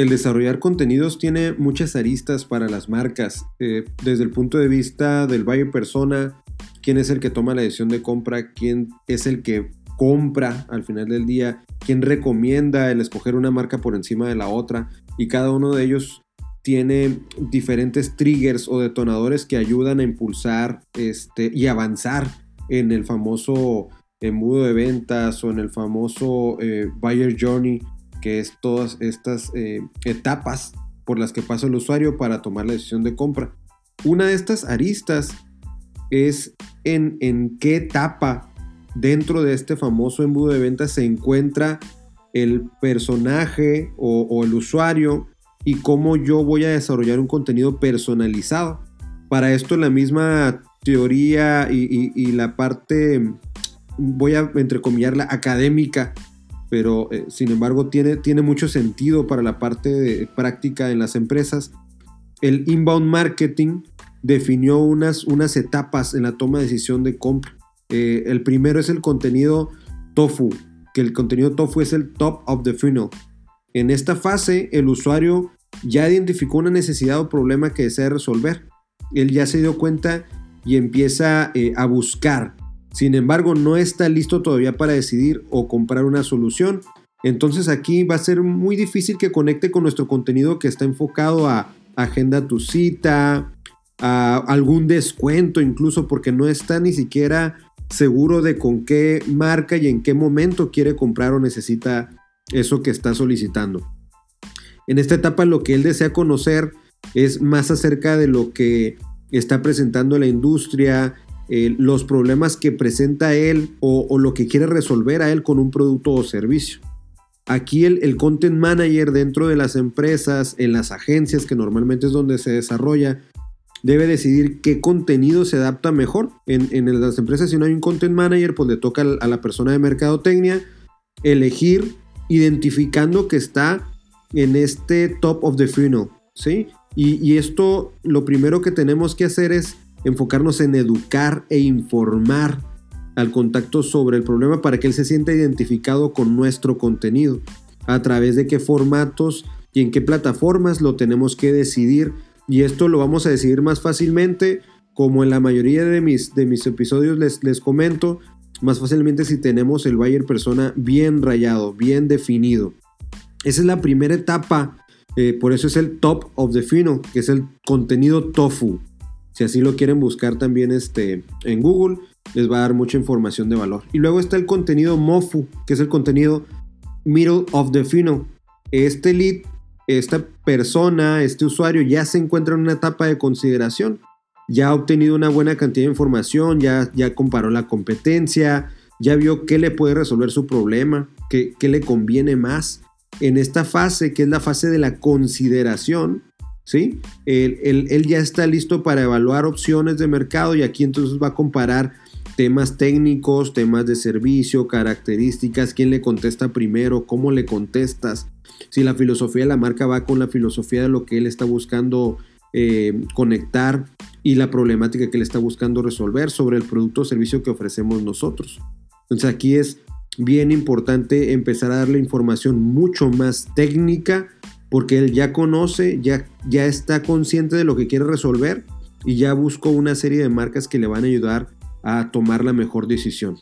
el desarrollar contenidos tiene muchas aristas para las marcas, eh, desde el punto de vista del buyer persona, quién es el que toma la decisión de compra, quién es el que compra al final del día, quién recomienda el escoger una marca por encima de la otra y cada uno de ellos tiene diferentes triggers o detonadores que ayudan a impulsar este, y avanzar en el famoso embudo de ventas o en el famoso eh, buyer journey, que es todas estas eh, etapas por las que pasa el usuario para tomar la decisión de compra. Una de estas aristas es en, en qué etapa dentro de este famoso embudo de ventas se encuentra el personaje o el usuario y cómo yo voy a desarrollar un contenido personalizado. Para esto la misma teoría y, la parte, voy a entrecomillarla, académica, pero eh, sin embargo tiene, tiene mucho sentido para la parte de práctica en las empresas. El inbound marketing definió unas, unas etapas en la toma de decisión de compra. Eh, el primero es el contenido tofu, que el contenido tofu es el top of the funnel. En esta fase, el usuario ya identificó una necesidad o problema que desea resolver. Él ya se dio cuenta y empieza eh, a buscar. Sin embargo, no está listo todavía para decidir o comprar una solución. Entonces aquí va a ser muy difícil que conecte con nuestro contenido que está enfocado a agenda tu cita, a algún descuento incluso porque no está ni siquiera seguro de con qué marca y en qué momento quiere comprar o necesita eso que está solicitando. En esta etapa lo que él desea conocer es más acerca de lo que está presentando la industria, eh, los problemas que presenta él o, lo que quiere resolver a él con un producto o servicio. Aquí el, content manager dentro de las empresas, en las agencias, que normalmente es donde se desarrolla, debe decidir qué contenido se adapta mejor. En, las empresas, si no hay un content manager, pues le toca a la persona de mercadotecnia elegir identificando que está en este top of the funnel, ¿sí? Y, esto lo primero que tenemos que hacer es enfocarnos en educar e informar al contacto sobre el problema para que él se sienta identificado con nuestro contenido. A través de qué formatos y en qué plataformas lo tenemos que decidir. Y esto lo vamos a decidir más fácilmente, como en la mayoría de mis, episodios les, les comento, más fácilmente si tenemos el buyer persona bien rayado, bien definido. Esa es la primera etapa, eh, por eso es el top of the funnel, que es el contenido tofu. Si así lo quieren buscar también este, en Google, les va a dar mucha información de valor. Y luego está el contenido mofu, que es el contenido middle of the funnel. Este lead, esta persona, este usuario ya se encuentra en una etapa de consideración. Ya ha obtenido una buena cantidad de información, ya, ya comparó la competencia, ya vio qué le puede resolver su problema, qué, qué le conviene más en esta fase, que es la fase de la consideración, ¿sí? Él, ya está listo para evaluar opciones de mercado y aquí entonces va a comparar temas técnicos, temas de servicio, características, quién le contesta primero, cómo le contestas, si la filosofía de la marca va con la filosofía de lo que él está buscando eh, conectar y la problemática que él está buscando resolver sobre el producto o servicio que ofrecemos nosotros. Entonces aquí es bien importante empezar a darle información mucho más técnica porque él ya conoce, ya, ya está consciente de lo que quiere resolver y ya buscó una serie de marcas que le van a ayudar a tomar la mejor decisión.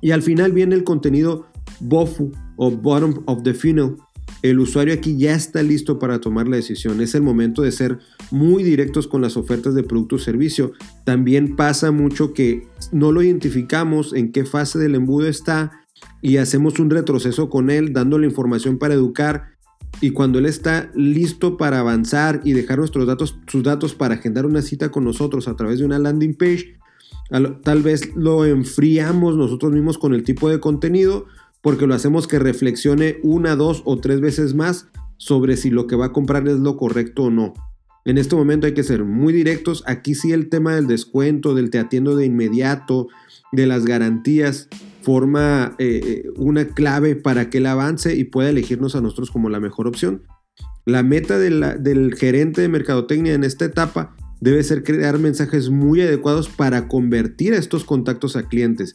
Y al final viene el contenido BOFU o Bottom of the Funnel, el usuario aquí ya está listo para tomar la decisión. Es el momento de ser muy directos con las ofertas de producto o servicio. También pasa mucho que no lo identificamos en qué fase del embudo está y hacemos un retroceso con él dándole información para educar y cuando él está listo para avanzar y dejar nuestros datos, sus datos para agendar una cita con nosotros a través de una landing page, tal vez lo enfriamos nosotros mismos con el tipo de contenido porque lo hacemos que reflexione una, dos o tres veces más sobre si lo que va a comprar es lo correcto o no. En este momento hay que ser muy directos. Aquí sí el tema del descuento, del te atiendo de inmediato, de las garantías, forma eh, eh, una clave para que él avance y pueda elegirnos a nosotros como la mejor opción. La meta del gerente de mercadotecnia en esta etapa debe ser crear mensajes muy adecuados para convertir a estos contactos a clientes.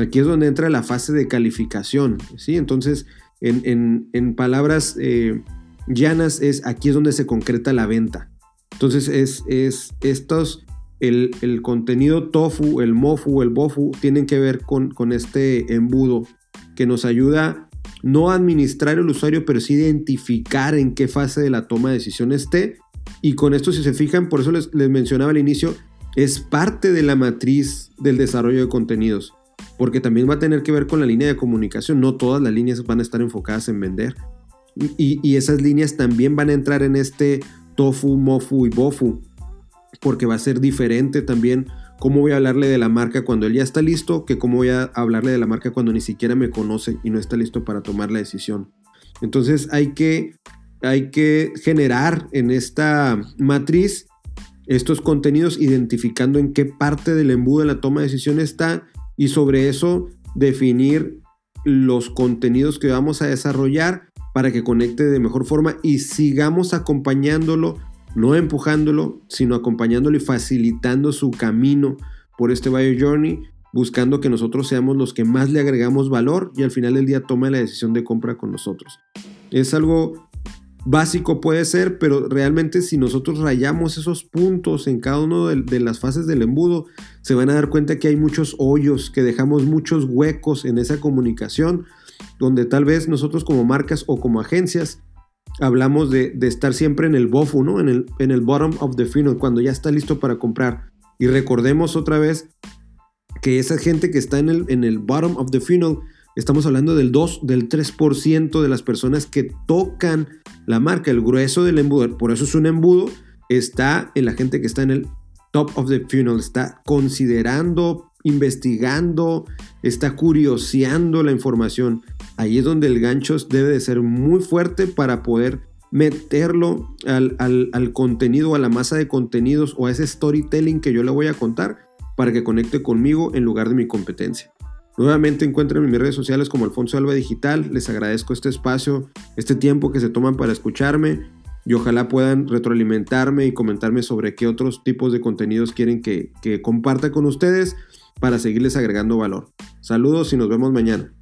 Aquí es donde entra la fase de calificación, ¿sí? Entonces, en, palabras eh, llanas es aquí es donde se concreta la venta. Entonces es, es estos, el, contenido tofu, el mofu, el bofu, tienen que ver con, este embudo que nos ayuda no a administrar el usuario, pero sí identificar en qué fase de la toma de decisión esté. Y con esto, si se fijan, por eso les, les mencionaba al inicio, es parte de la matriz del desarrollo de contenidos, porque también va a tener que ver con la línea de comunicación. No todas las líneas van a estar enfocadas en vender. Y, y esas líneas también van a entrar en este tofu, mofu y bofu, porque va a ser diferente también cómo voy a hablarle de la marca cuando él ya está listo, que cómo voy a hablarle de la marca cuando ni siquiera me conoce y no está listo para tomar la decisión. Entonces hay que, hay que generar en esta matriz estos contenidos identificando en qué parte del embudo de la toma de decisión está y sobre eso definir los contenidos que vamos a desarrollar para que conecte de mejor forma y sigamos acompañándolo no empujándolo, sino acompañándolo y facilitando su camino por este Bio Journey, buscando que nosotros seamos los que más le agregamos valor y al final del día tome la decisión de compra con nosotros. Es algo básico puede ser, pero realmente si nosotros rayamos esos puntos en cada de, de, las fases del embudo, se van a dar cuenta que hay muchos hoyos, que dejamos muchos huecos en esa comunicación, donde tal vez nosotros como marcas o como agencias hablamos de, estar siempre en el BOFU, ¿no? En el, en el bottom of the funnel, cuando ya está listo para comprar. Y recordemos otra vez que esa gente que está en el, en el bottom of the funnel, estamos hablando del 2, del 3% de las personas que tocan la marca, el grueso del embudo. Por eso es un embudo, está en la gente que está en el top of the funnel, está considerando, investigando, está curioseando la información. Ahí es donde el gancho debe de ser muy fuerte para poder meterlo al, al, contenido, a la masa de contenidos o a ese storytelling que yo le voy a contar para que conecte conmigo en lugar de mi competencia. Nuevamente encuentren en mis redes sociales como Alfonso Alba Digital. Les agradezco este espacio, este tiempo que se toman para escucharme y ojalá puedan retroalimentarme y comentarme sobre qué otros tipos de contenidos quieren que, que comparta con ustedes para seguirles agregando valor. Saludos y nos vemos mañana.